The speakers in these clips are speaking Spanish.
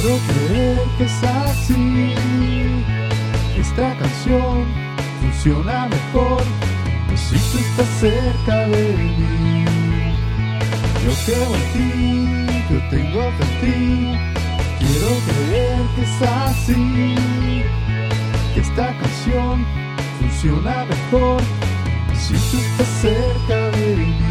Quiero creer que es así. Esta canción funciona mejor si tú estás cerca de mí. Yo creo en ti, yo tengo fe en ti. Quiero creer que es así. Que esta canción funciona mejor si tú estás cerca de mí.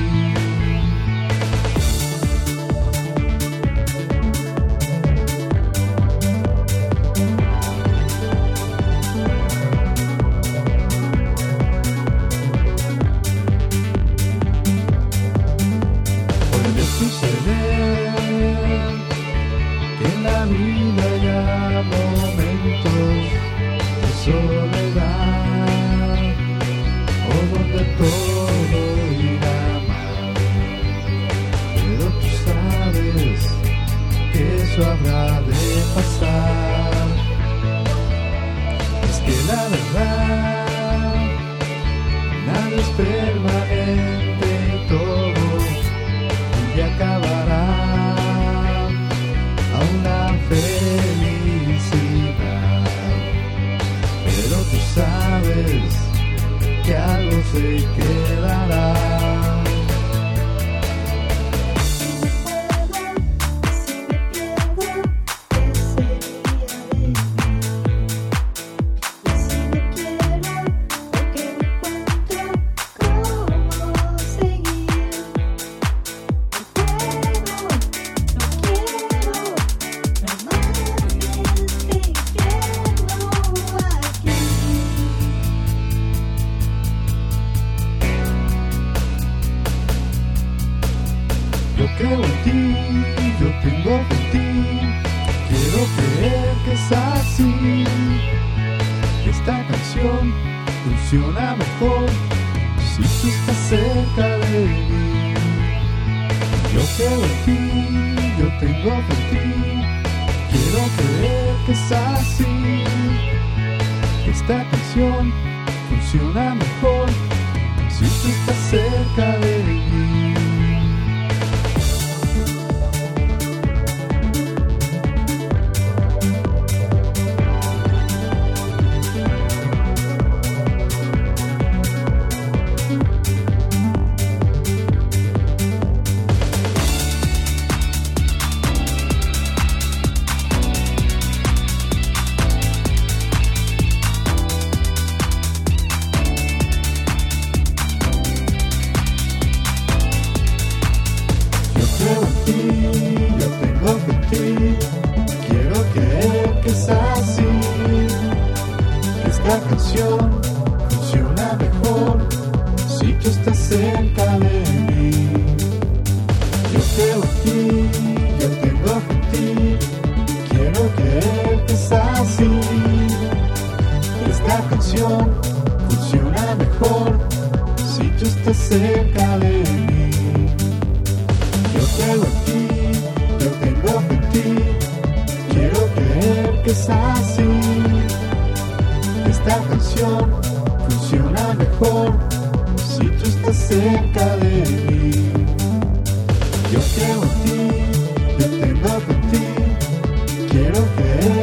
Nada es permanente todo y acabará a una felicidad. Pero tú sabes que algo se quedará. Funciona mejor si tú estás cerca de mí. Yo creo en ti, yo tengo fe en ti. Quiero creer que es así. Esta canción funciona mejor si tú estás cerca de mí. Esta canción funciona mejor si tú estás cerca de mí. Yo creo en ti, yo tengo en ti. Quiero creer que es así. Esta canción funciona mejor si tú estás cerca de mí. Yo creo en ti, yo tengo en ti. Quiero creer que es así. Si tú estás cerca de mí. Yo creo en ti, yo tengo fe en ti. Quiero creer